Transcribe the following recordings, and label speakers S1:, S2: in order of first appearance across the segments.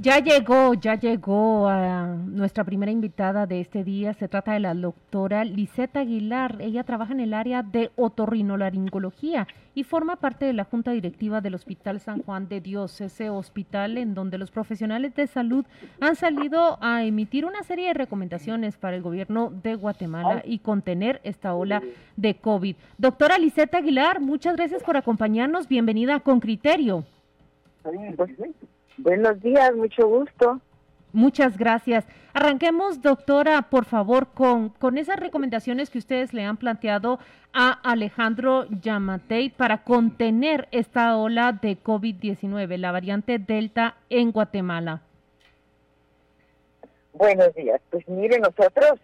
S1: Ya llegó, ya llegó a nuestra primera invitada de este día. Se trata de la doctora Liseta Aguilar. Ella trabaja en el área de otorrinolaringología y forma parte de la junta directiva del Hospital San Juan de Dios, ese hospital en donde los profesionales de salud han salido a emitir una serie de recomendaciones para el gobierno de Guatemala y contener esta ola de COVID. Doctora Liseta Aguilar, muchas gracias por acompañarnos. Bienvenida Con Criterio.
S2: Buenos días, mucho gusto.
S1: Muchas gracias. Arranquemos, doctora, por favor, con, con esas recomendaciones que ustedes le han planteado a Alejandro Yamatei para contener esta ola de COVID-19, la variante Delta en Guatemala.
S2: Buenos días. Pues mire, nosotros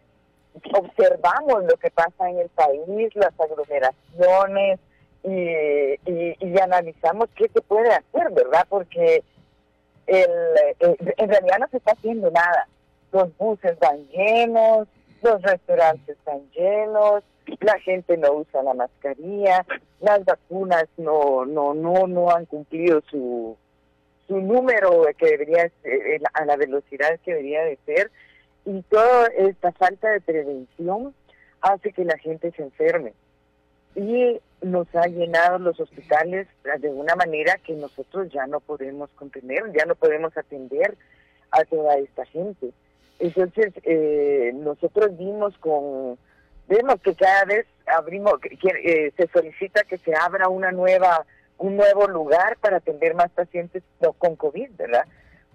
S2: observamos lo que pasa en el país, las aglomeraciones y, y analizamos qué se puede hacer, ¿verdad? Porque el, eh, en realidad no se está haciendo nada. Los buses van llenos, los restaurantes están llenos, la gente no usa la mascarilla, las vacunas no no no no han cumplido su su número que debería ser, a la velocidad que debería de ser y toda esta falta de prevención hace que la gente se enferme y nos ha llenado los hospitales de una manera que nosotros ya no podemos contener, ya no podemos atender a toda esta gente. Entonces, eh, nosotros vimos con, vemos que cada vez abrimos, que, eh, se solicita que se abra una nueva, un nuevo lugar para atender más pacientes con COVID, ¿verdad?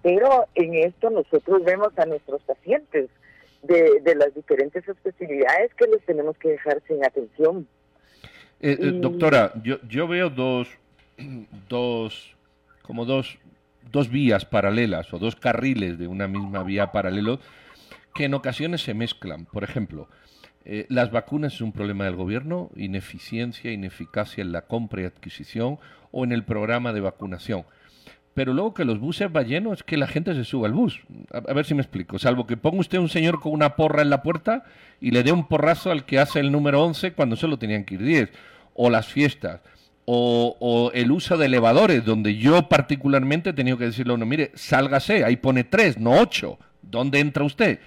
S2: Pero en esto nosotros vemos a nuestros pacientes de, de las diferentes especialidades que les tenemos que dejar sin atención.
S3: Eh, eh, doctora, yo, yo veo dos, dos, como dos, dos vías paralelas o dos carriles de una misma vía paralelo que en ocasiones se mezclan. Por ejemplo, eh, las vacunas es un problema del gobierno, ineficiencia, ineficacia en la compra y adquisición o en el programa de vacunación. Pero luego que los buses van llenos es que la gente se suba al bus. A, ver si me explico. Salvo que ponga usted un señor con una porra en la puerta y le dé un porrazo al que hace el número 11 cuando solo tenían que ir 10 o las fiestas, o, el uso de elevadores, donde yo particularmente he tenido que decirle a uno, mire, sálgase, ahí pone tres, no ocho, ¿dónde entra usted?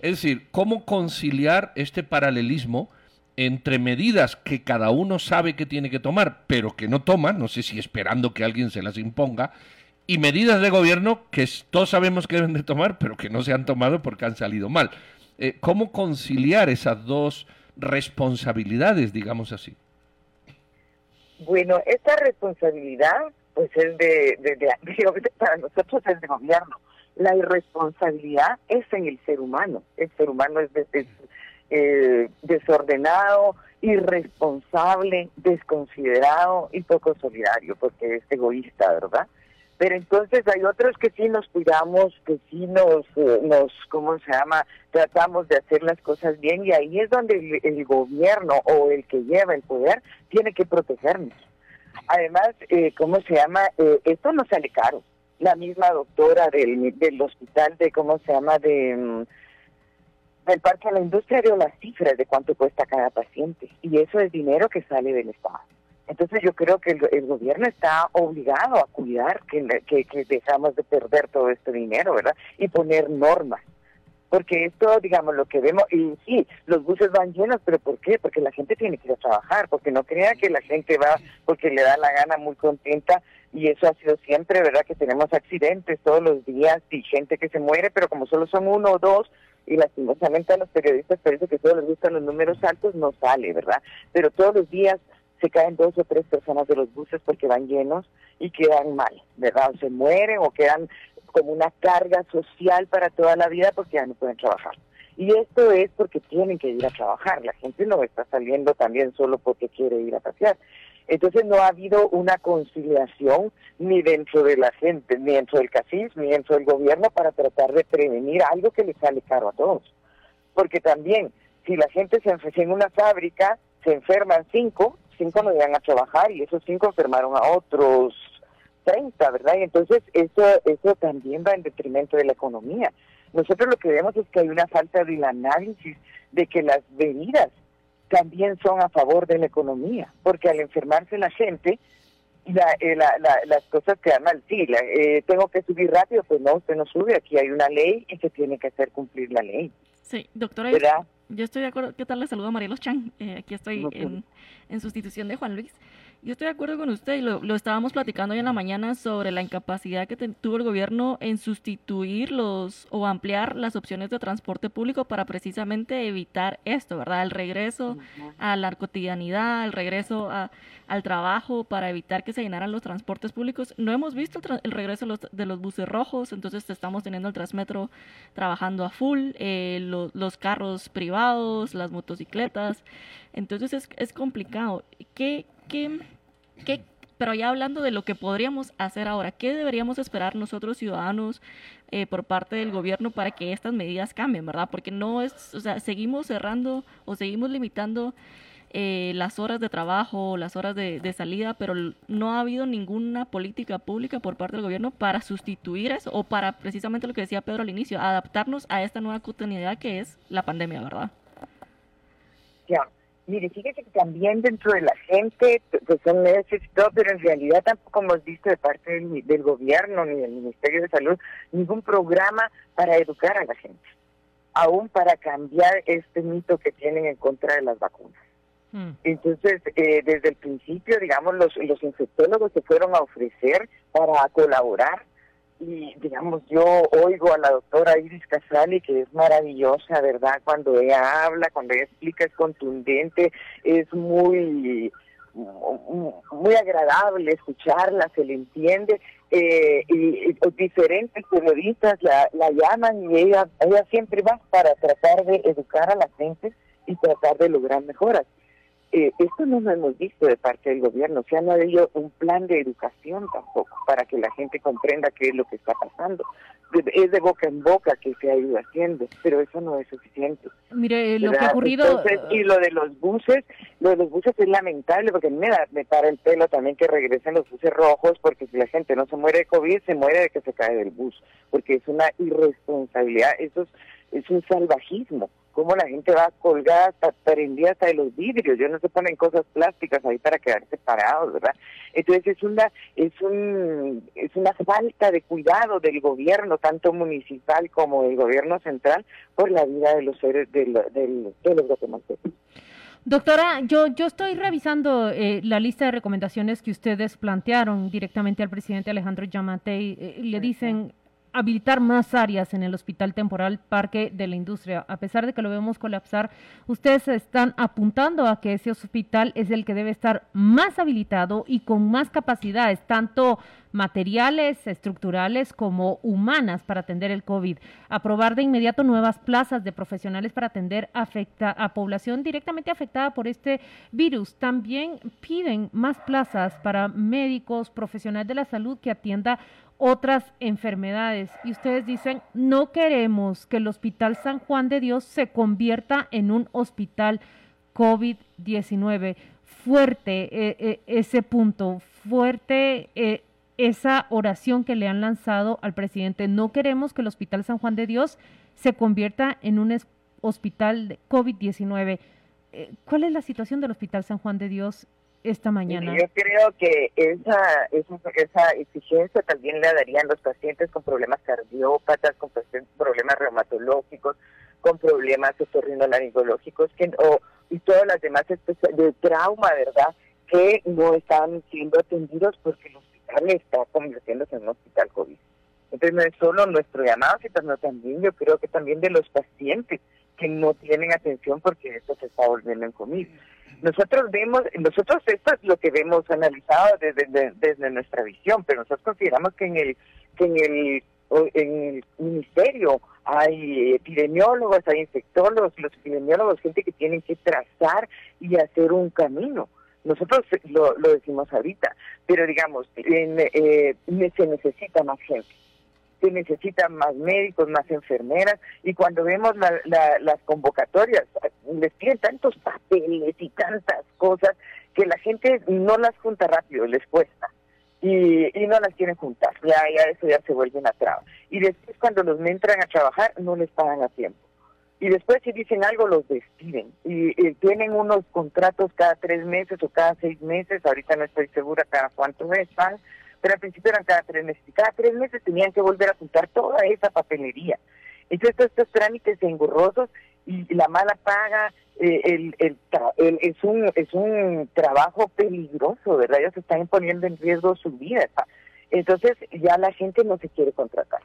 S3: Es decir, ¿cómo conciliar este paralelismo entre medidas que cada uno sabe que tiene que tomar, pero que no toma, no sé si esperando que alguien se las imponga, y medidas de gobierno que todos sabemos que deben de tomar, pero que no se han tomado porque han salido mal? Eh, ¿Cómo conciliar esas dos responsabilidades, digamos así?
S2: Bueno, esta responsabilidad, pues es de, de, para nosotros es de gobierno. La irresponsabilidad es en el ser humano. El ser humano es, eh, desordenado, irresponsable, desconsiderado y poco solidario, porque es egoísta, ¿verdad? Pero entonces hay otros que sí nos cuidamos, que sí nos, eh, nos ¿cómo se llama? Tratamos de hacer las cosas bien y ahí es donde el, gobierno o el que lleva el poder tiene que protegernos. Además, eh, ¿cómo se llama? Eh, esto no sale caro. La misma doctora del, del hospital de, ¿cómo se llama? De, mm, del Parque de la Industria dio las cifras de cuánto cuesta cada paciente y eso es dinero que sale del Estado. Entonces yo creo que el, gobierno está obligado a cuidar que, que, dejamos de perder todo este dinero, ¿verdad? Y poner normas. Porque esto, digamos, lo que vemos, y sí, los buses van llenos, pero ¿por qué? Porque la gente tiene que ir a trabajar, porque no crea que la gente va porque le da la gana muy contenta, y eso ha sido siempre, ¿verdad? Que tenemos accidentes todos los días y gente que se muere, pero como solo son uno o dos, y lastimosamente a los periodistas parece que todos les gustan los números altos, no sale, ¿verdad? Pero todos los días se caen dos o tres personas de los buses porque van llenos y quedan mal, ¿verdad? O se mueren o quedan como una carga social para toda la vida porque ya no pueden trabajar. Y esto es porque tienen que ir a trabajar. La gente no está saliendo también solo porque quiere ir a pasear. Entonces no ha habido una conciliación ni dentro de la gente, ni dentro del CACIS, ni dentro del gobierno para tratar de prevenir algo que le sale caro a todos. Porque también, si la gente se enferma en una fábrica, se enferman cinco, cinco no llegan a trabajar y esos cinco enfermaron a otros 30, ¿verdad? Y entonces eso, eso también va en detrimento de la economía. Nosotros lo que vemos es que hay una falta del análisis de que las medidas también son a favor de la economía, porque al enfermarse la gente, la, eh, la, las cosas quedan mal. Sí, eh, tengo que subir rápido, pues no, usted no sube, aquí hay una ley y se tiene que hacer cumplir la ley.
S4: Sí, doctora, yo estoy de acuerdo. ¿Qué tal? Le saludo a Marielos Chan. Eh, aquí estoy en, en sustitución de Juan Luis. Yo estoy de acuerdo con usted y lo, estábamos platicando hoy en la mañana sobre la incapacidad que tuvo el gobierno en sustituir los o ampliar las opciones de transporte público para precisamente evitar esto, ¿verdad? El regreso a la cotidianidad, el regreso al trabajo para evitar que se llenaran los transportes públicos. No hemos visto el, regreso de los, buses rojos, entonces estamos teniendo el Transmetro trabajando a full, eh, los carros privados, las motocicletas. Entonces es, es complicado. ¿Qué, qué, qué, pero ya hablando de lo que podríamos hacer ahora, ¿qué deberíamos esperar nosotros ciudadanos eh, por parte del gobierno para que estas medidas cambien, verdad? Porque no es, o sea, seguimos cerrando o seguimos limitando eh, las horas de trabajo, las horas de, salida, pero no ha habido ninguna política pública por parte del gobierno para sustituir eso o para precisamente lo que decía Pedro al inicio, adaptarnos a esta nueva cotidianidad que es la pandemia, ¿verdad?
S2: Ya, Mire, fíjese que también dentro de la gente, pues son necesitados, pero en realidad tampoco hemos visto de parte del, gobierno ni del Ministerio de Salud ningún programa para educar a la gente, aún para cambiar este mito que tienen en contra de las vacunas. Mm. Entonces, eh, desde el principio, digamos, los, los infectólogos se fueron a ofrecer para colaborar y digamos yo oigo a la doctora Iris Casali que es maravillosa verdad cuando ella habla cuando ella explica es contundente es muy muy agradable escucharla se le entiende eh, y, diferentes periodistas la, la llaman y ella ella siempre va para tratar de educar a la gente y tratar de lograr mejoras eh, esto no lo hemos visto de parte del gobierno, o sea, no ha habido un plan de educación tampoco para que la gente comprenda qué es lo que está pasando. Es de boca en boca que se ha ido haciendo, pero eso no es suficiente.
S1: Mire, lo que ha ocurrido...
S2: y lo de los buses, lo de los buses es lamentable porque me, da, me para el pelo también que regresen los buses rojos porque si la gente no se muere de COVID, se muere de que se cae del bus, porque es una irresponsabilidad, eso es, es un salvajismo cómo la gente va colgada hasta prendida hasta de los vidrios, ya no se ponen cosas plásticas ahí para quedarse parados, ¿verdad? Entonces es una es un es una falta de cuidado del gobierno, tanto municipal como del gobierno central, por la vida de los seres de, de los guatemaltecos.
S1: Doctora, yo, yo estoy revisando eh, la lista de recomendaciones que ustedes plantearon directamente al presidente Alejandro Yamatei. Eh, le dicen habilitar más áreas en el Hospital Temporal Parque de la Industria. A pesar de que lo vemos colapsar, ustedes están apuntando a que ese hospital es el que debe estar más habilitado y con más capacidades, tanto materiales, estructurales como humanas para atender el COVID. Aprobar de inmediato nuevas plazas de profesionales para atender afecta a población directamente afectada por este virus. También piden más plazas para médicos, profesionales de la salud que atienda otras enfermedades. Y ustedes dicen, no queremos que el Hospital San Juan de Dios se convierta en un hospital COVID-19. Fuerte eh, eh, ese punto, fuerte eh, esa oración que le han lanzado al presidente. No queremos que el Hospital San Juan de Dios se convierta en un hospital COVID-19. ¿Cuál es la situación del Hospital San Juan de Dios esta mañana?
S2: Yo creo que esa, esa, esa exigencia también le darían los pacientes con problemas cardiópatas, con problemas reumatológicos, con problemas otorrinolaringológicos que, o, y todas las demás especies de trauma, ¿verdad? Que no están siendo atendidos porque el hospital está convirtiéndose en un hospital COVID. Entonces no es solo nuestro llamado, sino también yo creo que también de los pacientes que no tienen atención porque esto se está volviendo en COVID. Nosotros vemos, nosotros esto es lo que vemos analizado desde, desde nuestra visión, pero nosotros consideramos que en el que en el en el ministerio hay epidemiólogos, hay infectólogos, los epidemiólogos, gente que tienen que trazar y hacer un camino. Nosotros lo, lo decimos ahorita, pero digamos, en, eh, se necesita más gente se necesitan más médicos, más enfermeras, y cuando vemos las convocatorias, les piden tantos papeles y tantas cosas que la gente no las junta rápido, les cuesta. y, no las quieren juntar. Ya, eso ya se vuelve una traba. Y después cuando los entran a trabajar no les pagan a tiempo. Y después si dicen algo los despiden. Y, tienen unos contratos cada tres meses o cada seis meses, ahorita no estoy segura cada cuánto están, pero al principio eran cada tres meses. Y cada tres meses tenían que volver a juntar toda esa papelería. Entonces estos trámites engorrosos y la mala paga, eh, el, el, es, un, es un trabajo peligroso, ¿verdad? Ellos están poniendo en riesgo su vida. Entonces ya la gente no se quiere contratar.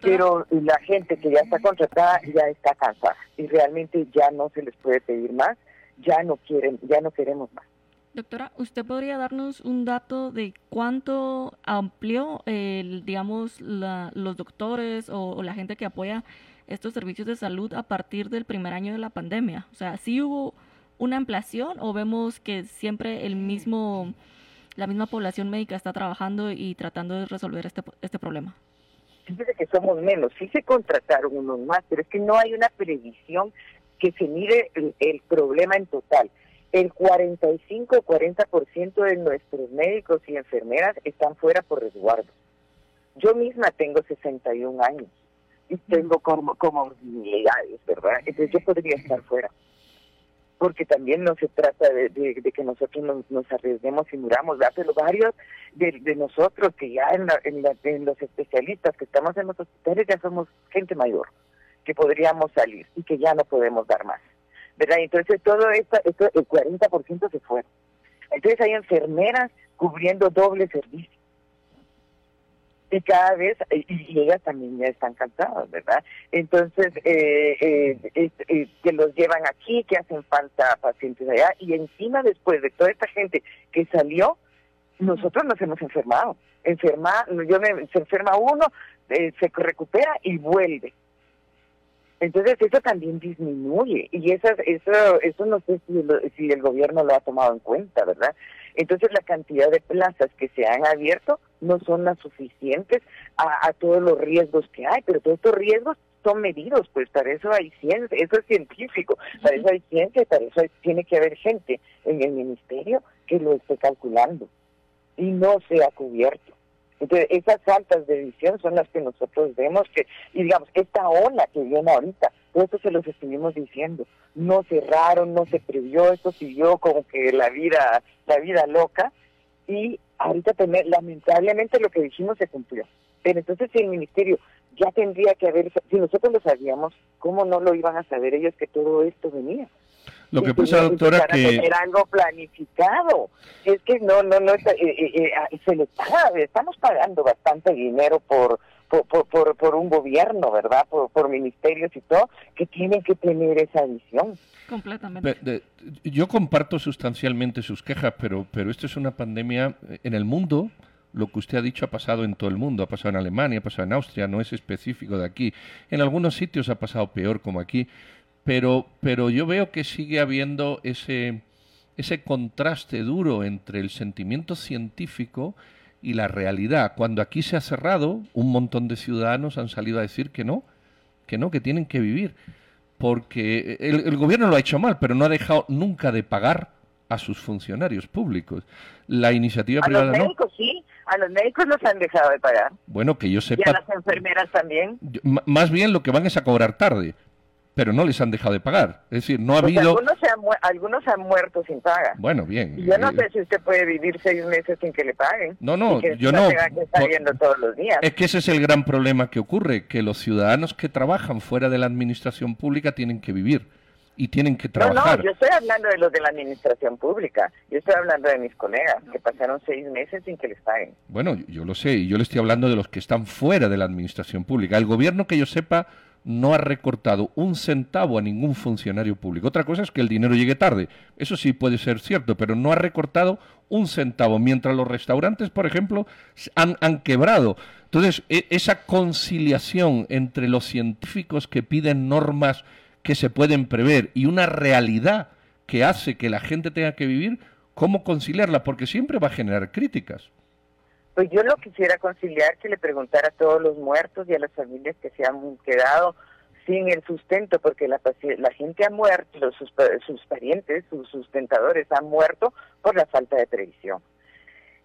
S2: Pero la gente que ya está contratada ya está cansada y realmente ya no se les puede pedir más, ya no quieren, ya no queremos más.
S4: Doctora, ¿usted podría darnos un dato de cuánto amplió, el, digamos, los doctores o, la gente que apoya estos servicios de salud a partir del primer año de la pandemia? O sea, ¿sí hubo una ampliación o vemos que siempre el mismo, la misma población médica está trabajando y tratando de resolver este, este problema?
S2: Fíjese que somos menos, sí se contrataron unos más, pero es que no hay una previsión que se mire el problema en total. El 45-40% de nuestros médicos y enfermeras están fuera por resguardo. Yo misma tengo 61 años y tengo como comorbilidades, ¿verdad? Entonces yo podría estar fuera. Porque también no se trata de, que nosotros nos, arriesguemos y muramos, ¿verdad? Pero varios de, nosotros que ya en, en, los especialistas que estamos en los hospitales ya somos gente mayor, que podríamos salir y que ya no podemos dar más, ¿verdad? Entonces todo esto, esto el 40% se fue. Entonces hay enfermeras cubriendo doble servicio y cada vez, y, ellas también ya están cansadas, ¿verdad? Entonces, eh, eh, eh, que los llevan aquí, que hacen falta pacientes allá, y encima después de toda esta gente que salió, nosotros nos hemos enfermado. Enferma, yo me, se enferma uno, se recupera y vuelve. Entonces eso también disminuye y eso, eso, eso no sé si, si el gobierno lo ha tomado en cuenta, ¿verdad? Entonces la cantidad de plazas que se han abierto no son las suficientes a, todos los riesgos que hay, pero todos estos riesgos son medidos, pues para eso hay ciencia, eso es científico, para eso hay ciencia para eso tiene que haber gente en el ministerio que lo esté calculando y no se ha cubierto. Entonces, esas faltas de visión son las que nosotros vemos que, y digamos, esta ola que viene ahorita, todo esto se los estuvimos diciendo, no cerraron, no se previó, esto siguió como que la vida, la vida loca, y ahorita tener, lamentablemente lo que dijimos se cumplió. Pero entonces si el ministerio ya tendría que haber, si nosotros lo sabíamos, ¿cómo no lo iban a saber ellos que todo esto venía?
S3: Lo que pasa, doctora, que...
S2: tener algo planificado. Es que no, no, no, eh, eh, eh, se le paga, estamos pagando bastante dinero por, por, por, por un gobierno, ¿verdad? Por, por ministerios y todo, que tienen que tener esa visión.
S4: Completamente.
S3: yo comparto sustancialmente sus quejas, pero, pero esto es una pandemia en el mundo. Lo que usted ha dicho ha pasado en todo el mundo, ha pasado en Alemania, ha pasado en Austria, no es específico de aquí. En algunos sitios ha pasado peor, como aquí, pero, pero yo veo que sigue habiendo ese, ese contraste duro entre el sentimiento científico y la realidad. Cuando aquí se ha cerrado, un montón de ciudadanos han salido a decir que no, que no, que tienen que vivir. Porque el, gobierno lo ha hecho mal, pero no ha dejado nunca de pagar a sus funcionarios públicos. La iniciativa
S2: a los médicos sí, a los médicos los han dejado de pagar.
S3: Bueno, que yo sepa. Y
S2: a las enfermeras también.
S3: más bien lo que van es a cobrar tarde, pero no les han dejado de pagar. Es decir, no ha pues habido...
S2: Algunos, se han algunos han muerto sin paga.
S3: Bueno, bien.
S2: yo no eh, sé si usted puede vivir seis meses sin que le paguen.
S3: No, no, yo no. Es que ese es el gran problema que ocurre, que los ciudadanos que trabajan fuera de la administración pública tienen que vivir y tienen que trabajar.
S2: No, no, yo estoy hablando de los de la administración pública. Yo estoy hablando de mis colegas que pasaron seis meses sin que les paguen.
S3: Bueno, yo lo sé, y yo le estoy hablando de los que están fuera de la administración pública. El gobierno que yo sepa no ha recortado un centavo a ningún funcionario público. Otra cosa es que el dinero llegue tarde. Eso sí puede ser cierto, pero no ha recortado un centavo, mientras los restaurantes, por ejemplo, han, han quebrado. Entonces, e, esa conciliación entre los científicos que piden normas que se pueden prever y una realidad que hace que la gente tenga que vivir, ¿cómo conciliarla? Porque siempre va a generar críticas.
S2: Pues yo lo quisiera conciliar que le preguntara a todos los muertos y a las familias que se han quedado sin el sustento, porque la, la gente ha muerto, sus, sus parientes, sus sustentadores han muerto por la falta de previsión.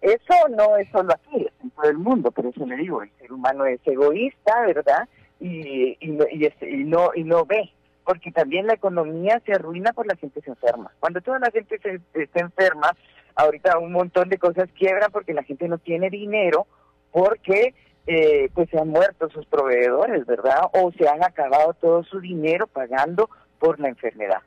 S2: Eso no es solo aquí, es en todo el mundo, pero eso le digo, el ser humano es egoísta, ¿verdad? Y, y, y, no, y no ve, porque también la economía se arruina por la gente se enferma. Cuando toda la gente se, se enferma, ahorita un montón de cosas quiebran porque la gente no tiene dinero, porque eh, pues se han muerto sus proveedores, ¿verdad? O se han acabado todo su dinero pagando por la enfermedad.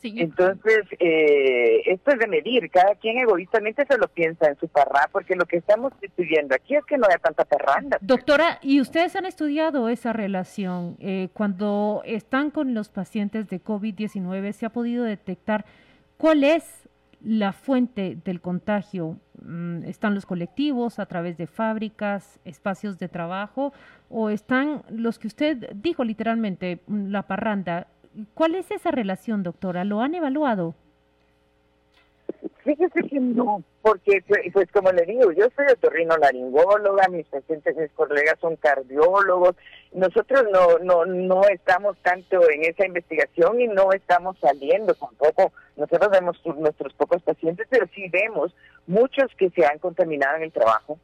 S2: Entonces, eh, esto es de medir, cada quien egoístamente se lo piensa en su parra, porque lo que estamos estudiando aquí es que no haya tanta parranda.
S1: Doctora, ¿y ustedes han estudiado esa relación? Eh, cuando están con los pacientes de COVID-19, ¿se ha podido detectar cuál es la fuente del contagio? Mm, ¿Están los colectivos a través de fábricas, espacios de trabajo o están los que usted dijo literalmente, mm, la parranda? ¿Cuál es esa relación, doctora? ¿Lo han evaluado?
S2: Fíjese que no, porque pues, pues como le digo, yo soy otorrinolaringóloga, mis pacientes, mis colegas son cardiólogos, nosotros no, no, no estamos tanto en esa investigación y no estamos saliendo tampoco, nosotros vemos nuestros pocos pacientes, pero sí vemos muchos que se han contaminado en el trabajo,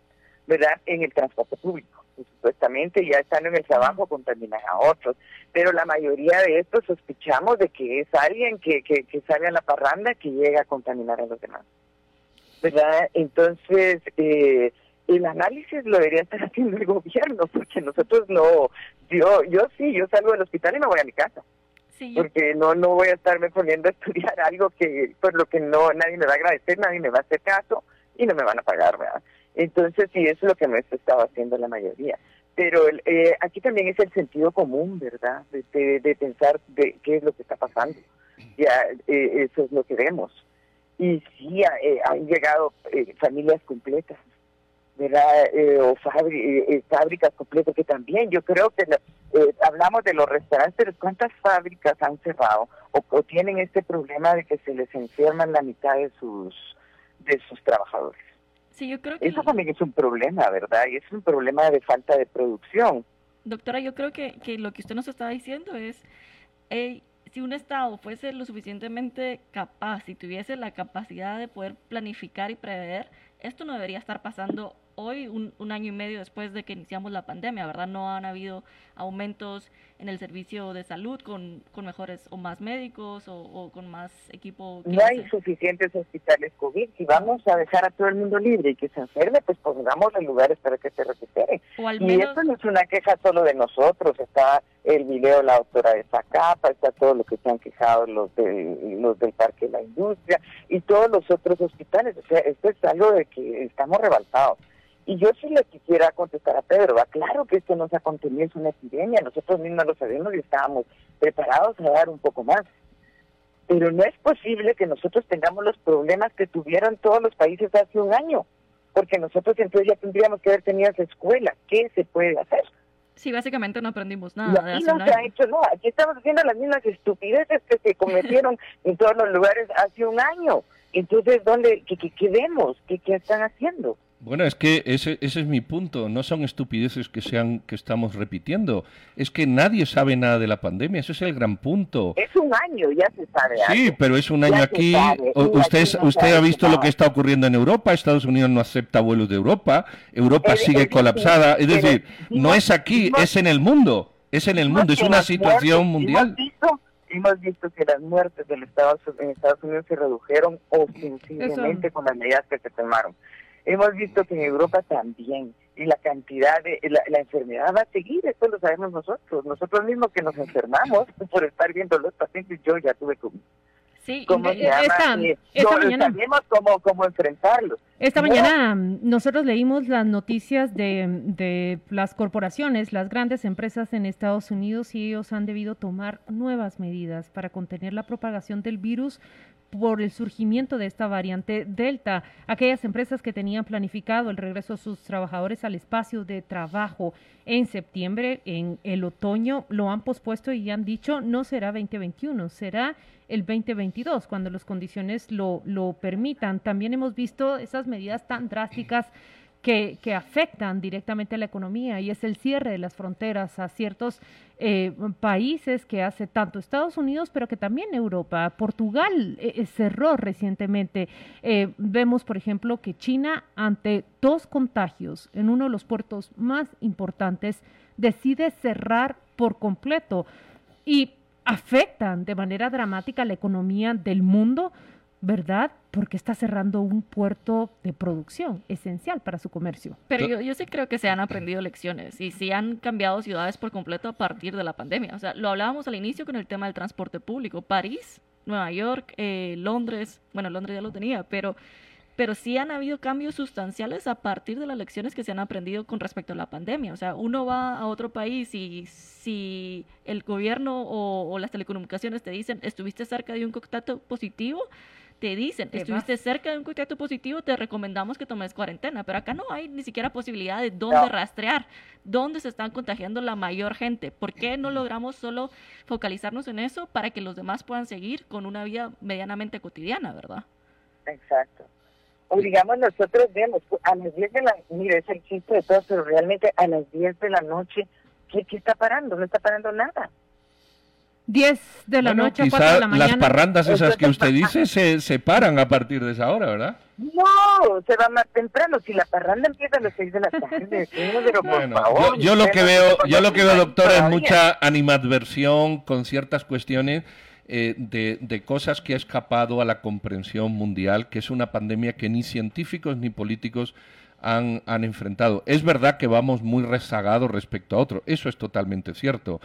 S2: ¿verdad? En el transporte público supuestamente ya están en el trabajo contaminan a otros, pero la mayoría de estos sospechamos de que es alguien que, que, que sale a la parranda que llega a contaminar a los demás. ¿Verdad? Entonces, eh, el análisis lo debería estar haciendo el gobierno, porque nosotros no, yo, yo sí, yo salgo del hospital y me voy a mi casa. Porque no no voy a estarme poniendo a estudiar algo que por lo que no nadie me va a agradecer, nadie me va a hacer caso y no me van a pagar, ¿verdad? Entonces, sí, eso es lo que me estaba haciendo la mayoría. Pero eh, aquí también es el sentido común, ¿verdad? De, de, pensar de qué es lo que está pasando. Ya, eh, eso es lo que vemos. Y sí, eh, han llegado familias completas, ¿verdad? o fábricas completas, que también yo creo que hablamos de los restaurantes, pero ¿cuántas fábricas han cerrado o, o tienen este problema de que se les enferman la mitad de sus, de sus trabajadores?
S4: Sí, yo creo que...
S2: Eso también es un problema, ¿verdad? Y es un problema de falta de producción.
S4: Doctora, yo creo que, que lo que usted nos está diciendo es, si un Estado fuese lo suficientemente capaz, si tuviese la capacidad de poder planificar y prever, esto no debería estar pasando hoy, un, un, año y medio después de que iniciamos la pandemia, ¿verdad? No han habido aumentos en el servicio de salud con, con mejores o más médicos o, con más equipo.
S2: No hay suficientes hospitales COVID. Si vamos a dejar a todo el mundo libre y que se enferme, pues pongamos en lugares para que se recupere. Y esto no es una queja solo de nosotros. Está el video de la doctora de Zacapa, está todo lo que se han quejado los, de, los del Parque de la Industria y todos los otros hospitales. O sea, esto es algo de que estamos rebaltados. Y yo sí le quisiera contestar a Pedro, va claro que esto no se ha contenido, es una epidemia, nosotros mismos lo sabemos y estábamos preparados a dar un poco más. Pero no es posible que nosotros tengamos los problemas que tuvieron todos los países hace un año, porque nosotros entonces ya tendríamos que haber tenido esa escuela. ¿Qué se puede hacer?
S4: Sí, básicamente no aprendimos nada.
S2: aquí no se ha hecho nada, aquí estamos haciendo las mismas estupideces que se cometieron en todos los lugares hace un año. Entonces, ¿dónde, qué, qué, vemos? ¿Qué, ¿Qué están haciendo?
S3: Bueno, es que ese, ese es mi punto. No son estupideces que sean que estamos repitiendo. Es que nadie sabe nada de la pandemia. Ese es el gran punto.
S2: Es un año, ya se sabe.
S3: Sí, pero es un año aquí. usted usted ha visto lo que está ocurriendo en Europa. Estados Unidos no acepta vuelos de Europa. Europa sigue colapsada. Es decir, no es aquí, es en el mundo. Es en el mundo. Es una situación mundial.
S2: Hemos visto, que las muertes del Estados, en Estados Unidos se redujeron ostensiblemente con las medidas que se tomaron. Hemos visto que en Europa también, y la cantidad de, la, enfermedad va a seguir, esto lo sabemos nosotros, nosotros mismos que nos enfermamos por estar viendo los pacientes, yo ya tuve COVID.
S4: Sí, ¿Cómo se esta,
S2: eh, mañana, sabemos cómo, cómo enfrentarlo.
S1: Esta mañana nosotros leímos las noticias de, de las corporaciones, las grandes empresas en Estados Unidos y ellos han debido tomar nuevas medidas para contener la propagación del virus por el surgimiento de esta variante Delta. Aquellas empresas que tenían planificado el regreso de sus trabajadores al espacio de trabajo en septiembre, en el otoño, lo han pospuesto y han dicho no será 2021, será el 2022, cuando las condiciones lo, lo permitan. También hemos visto esas medidas tan drásticas que, que, afectan directamente a la economía y es el cierre de las fronteras a ciertos eh, países que hace tanto Estados Unidos, pero que también Europa. Portugal eh, eh, cerró recientemente. vemos, por ejemplo, que China, ante dos contagios en uno de los puertos más importantes, decide cerrar por completo y afectan de manera dramática la economía del mundo ¿verdad? Porque está cerrando un puerto de producción esencial para su comercio.
S4: Pero yo, yo sí creo que se han aprendido lecciones y sí han cambiado ciudades por completo a partir de la pandemia. O sea, lo hablábamos al inicio con el tema del transporte público. París, Nueva York, eh, Londres, bueno, Londres ya lo tenía, pero, pero sí han habido cambios sustanciales a partir de las lecciones que se han aprendido con respecto a la pandemia. O sea, uno va a otro país y si el gobierno o, o las telecomunicaciones te dicen estuviste cerca de un contacto positivo, te dicen, estuviste cerca de un contacto positivo, te recomendamos que tomes cuarentena, pero acá no hay ni siquiera posibilidad de dónde rastrear, dónde se están contagiando la mayor gente. ¿Por qué no logramos solo focalizarnos en eso para que los demás puedan seguir con una vida medianamente cotidiana, verdad?
S2: Exacto. O digamos, nosotros vemos a las 10 de la, mire, es el chiste de todo, pero realmente a las 10 de la noche, ¿qué, qué está parando? No está parando nada.
S1: 10 de la noche a 4 de la mañana.
S3: Las parrandas esas que usted dice se separan a partir de esa hora, ¿verdad?
S2: No, se va más temprano. Si la parranda empieza a las 6 de la tarde, pero bueno,
S3: yo, lo que veo, yo lo que veo, doctora, es mucha animadversión con ciertas cuestiones eh, de, de cosas que ha escapado a la comprensión mundial, que es una pandemia que ni científicos ni políticos han, han, enfrentado. Es verdad que vamos muy rezagados respecto a otro, eso es totalmente cierto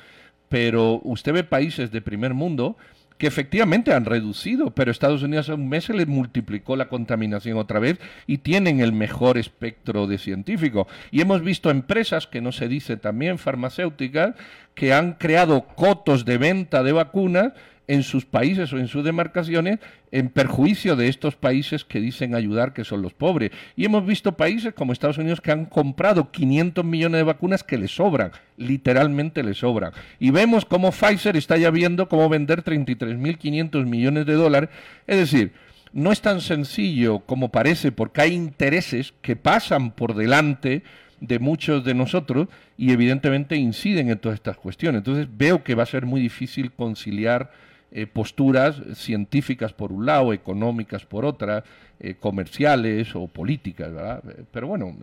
S3: pero usted ve países de primer mundo que efectivamente han reducido, pero Estados Unidos en un mes se le multiplicó la contaminación otra vez y tienen el mejor espectro de científico. Y hemos visto empresas, que no se dice también farmacéuticas, que han creado cotos de venta de vacunas en sus países o en sus demarcaciones en perjuicio de estos países que dicen ayudar, que son los pobres. Y hemos visto países como Estados Unidos que han comprado 500 millones de vacunas que les sobran, literalmente les sobran. Y vemos cómo Pfizer está ya viendo cómo vender 33.500 millones de dólares. Es decir, no es tan sencillo como parece porque hay intereses que pasan por delante de muchos de nosotros y evidentemente inciden en todas estas cuestiones. Entonces veo que va a ser muy difícil conciliar eh, posturas científicas por un lado, económicas por otra, eh, comerciales o políticas, ¿verdad? Eh, pero bueno,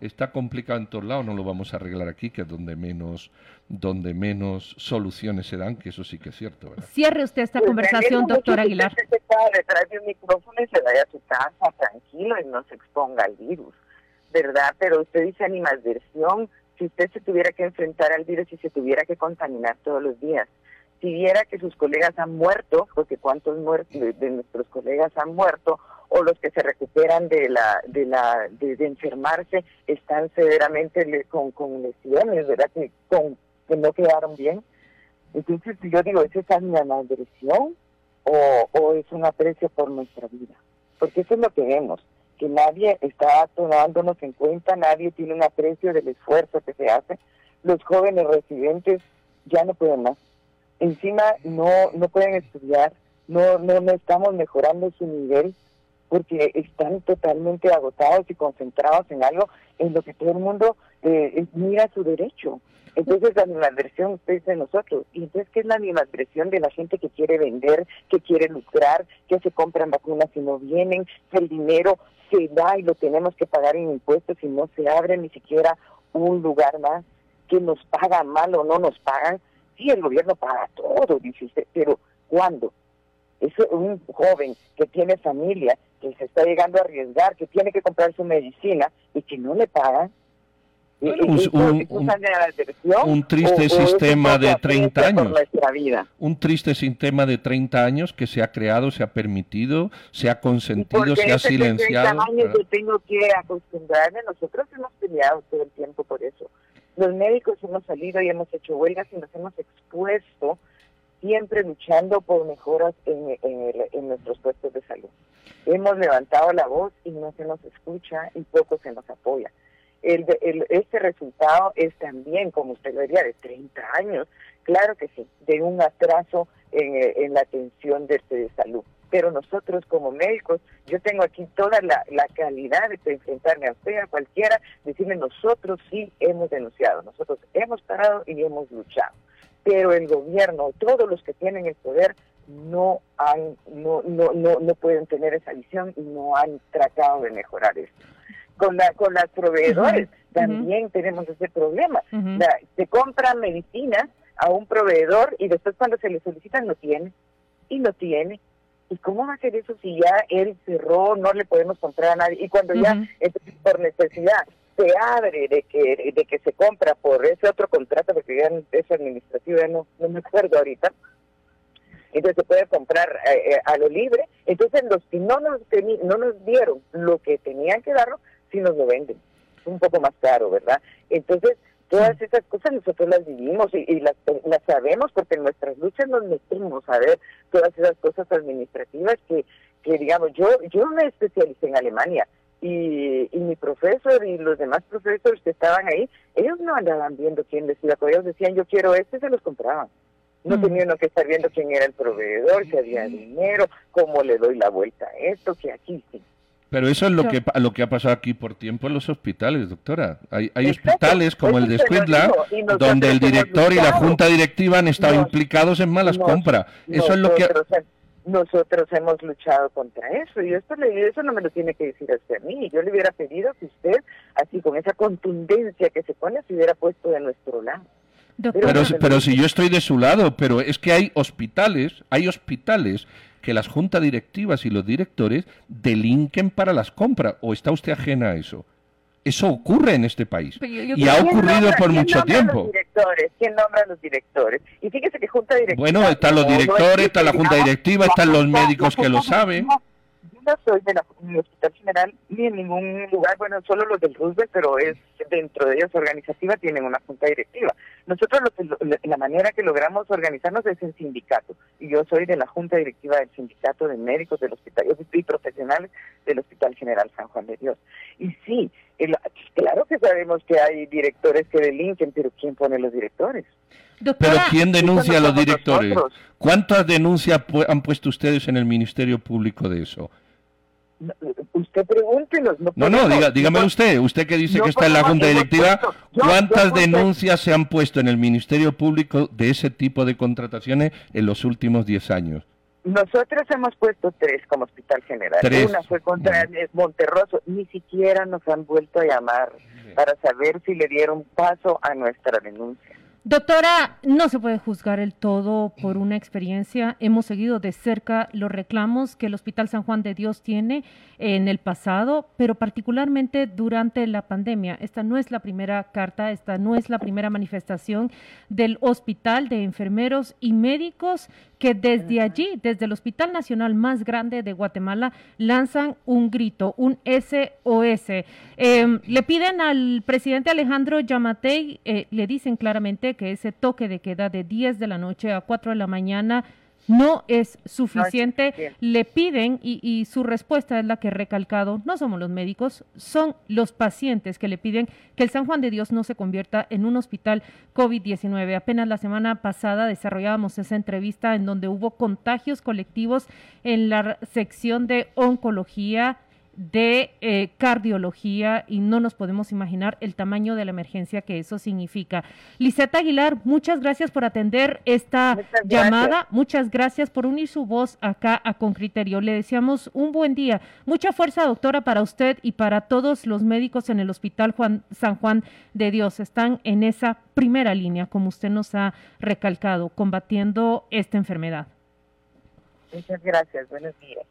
S3: está complicado en todos lados, no lo vamos a arreglar aquí, que es donde menos, donde menos soluciones se dan, que eso sí que es cierto. ¿verdad?
S1: Cierre usted esta pues conversación, doctor Aguilar.
S2: Usted está detrás de un micrófono y se vaya a su casa tranquilo y no se exponga al virus, ¿verdad? Pero usted dice animadversión, si usted se tuviera que enfrentar al virus y se tuviera que contaminar todos los días, si viera que sus colegas han muerto, porque cuántos muertos de, nuestros colegas han muerto, o los que se recuperan de la de la de, enfermarse están severamente con, con lesiones, ¿verdad? Que, con, que no quedaron bien. Entonces yo digo, ¿es esa mi agresión o, o es un aprecio por nuestra vida? Porque eso es lo que vemos, que nadie está tomándonos en cuenta, nadie tiene un aprecio del esfuerzo que se hace. Los jóvenes residentes ya no pueden más encima no, no pueden estudiar, no, no, no estamos mejorando su nivel porque están totalmente agotados y concentrados en algo en lo que todo el mundo eh, mira su derecho. Entonces la animadversión es de nosotros. ¿Y entonces qué es la animadversión de la gente que quiere vender, que quiere lucrar, que se compran vacunas y no vienen, que el dinero se da y lo tenemos que pagar en impuestos y no se abre ni siquiera un lugar más, que nos pagan mal o no nos pagan? Sí, el gobierno paga todo, dice usted, pero ¿cuándo? Es un joven que tiene familia, que se está llegando a arriesgar, que tiene que comprar su medicina y que no le pagan.
S3: un, triste sistema de 30 años. Un triste sistema de 30 años que se ha creado, se ha permitido, se ha consentido, se ha silenciado.
S2: años yo tengo que acostumbrarme, nosotros hemos peleado todo el tiempo por eso. Los médicos hemos salido y hemos hecho huelgas y nos hemos expuesto siempre luchando por mejoras en, en, nuestros puestos de salud. Hemos levantado la voz y no se nos escucha y poco se nos apoya. El, el, este resultado es también, como usted lo diría, de 30 años, claro que sí, de un atraso en, la atención de, de salud pero nosotros como médicos, yo tengo aquí toda la, calidad de enfrentarme a usted, a cualquiera, decirle nosotros sí hemos denunciado, nosotros hemos parado y hemos luchado, pero el gobierno, todos los que tienen el poder, no han, no, no, no, no pueden tener esa visión y no han tratado de mejorar esto. Con la, con las proveedores también tenemos ese problema. se compra medicina a un proveedor y después cuando se le solicitan no tiene y no tiene ¿Y cómo va a hacer eso si ya él cerró, no le podemos comprar a nadie? Y cuando ya, por necesidad, se abre de que de que se compra por ese otro contrato, porque ya es administrativo, no, no me acuerdo ahorita, entonces se puede comprar eh, eh, a lo libre. Entonces los que no nos, no nos dieron lo que tenían que darnos, sí nos lo venden. Un poco más caro, ¿verdad? Entonces, Todas esas cosas nosotros las vivimos y, las, sabemos porque en nuestras luchas nos metimos a ver todas esas cosas administrativas que, que digamos, yo, yo me especialicé en Alemania y, y mi profesor y los demás profesores que estaban ahí, ellos no andaban viendo quién decía, ellos decían yo quiero este, se los compraban. No mm. tenían que estar viendo quién era el proveedor, si había dinero, cómo le doy la vuelta a esto, que aquí sí.
S3: Pero eso es lo que, lo que ha pasado aquí por tiempo en los hospitales, doctora. Hay, hay hospitales como el de Squidla, donde el director y la junta directiva han estado implicados en malas compras. Eso es lo que...
S2: Nosotros hemos luchado contra eso y esto, eso no me lo tiene que decir a mí. Yo le hubiera pedido que usted, así con esa contundencia que se pone, se hubiera puesto de nuestro lado.
S3: Pero, pero si yo estoy de su lado, pero es que hay hospitales, hay hospitales que las juntas directivas y los directores delinquen para las compras. ¿O está usted ajena a eso? Eso ocurre en este país y ha ocurrido por mucho tiempo.
S2: Los directores? ¿Quién nombra a los directores? Y fíjese que junta directiva.
S3: Bueno, están los directores, está la junta directiva, están los médicos que lo saben
S2: no soy de la, Hospital General ni en ningún lugar, bueno, solo los del Roosevelt, pero es dentro de ellos organizativa tienen una junta directiva. Nosotros lo la manera que logramos organizarnos es el sindicato y yo soy de la junta directiva del sindicato de médicos del hospital y profesionales del Hospital General San Juan de Dios. Y sí, claro que sabemos que hay directores que delinquen, pero ¿quién pone los directores?
S3: Pero ¿quién denuncia a los directores? ¿Cuántas denuncias han puesto ustedes en el Ministerio Público de eso?
S2: Usted pregúntenos.
S3: No, no, no dígame usted, usted que dice que está en la Junta Directiva, ¿cuántas denuncias se han puesto en el Ministerio Público de ese tipo de contrataciones en los últimos 10 años?
S2: Nosotros hemos puesto tres como Hospital General. Una fue contra Monterroso. Ni siquiera nos han vuelto a llamar para saber si le dieron paso a nuestra denuncia.
S1: Doctora, no se puede juzgar el todo por una experiencia. Hemos seguido de cerca los reclamos que el Hospital San Juan de Dios tiene en el pasado, pero particularmente durante la pandemia. Esta no es la primera carta, esta no es la primera manifestación del Hospital de Enfermeros y Médicos que desde allí, desde el Hospital Nacional más grande de Guatemala, lanzan un grito, un SOS. Em, le piden al presidente Alejandro Yamatei, eh, le dicen claramente que ese toque de queda de 10 de la noche a 4 de la mañana no es suficiente. Le piden, y, su respuesta es la que he recalcado, no somos los médicos, son los pacientes que le piden que el San Juan de Dios no se convierta en un hospital COVID-19. Apenas la semana pasada desarrollábamos esa entrevista en donde hubo contagios colectivos en la sección de oncología de eh, cardiología y no nos podemos imaginar el tamaño de la emergencia que eso significa. Liseta Aguilar, muchas gracias por atender esta llamada, muchas gracias por unir su voz acá a Con Criterio. Le deseamos un buen día, mucha fuerza doctora para usted y para todos los médicos en el Hospital Juan, San Juan de Dios. Están en esa primera línea, como usted nos ha recalcado, combatiendo esta enfermedad.
S2: Muchas gracias, buenos días.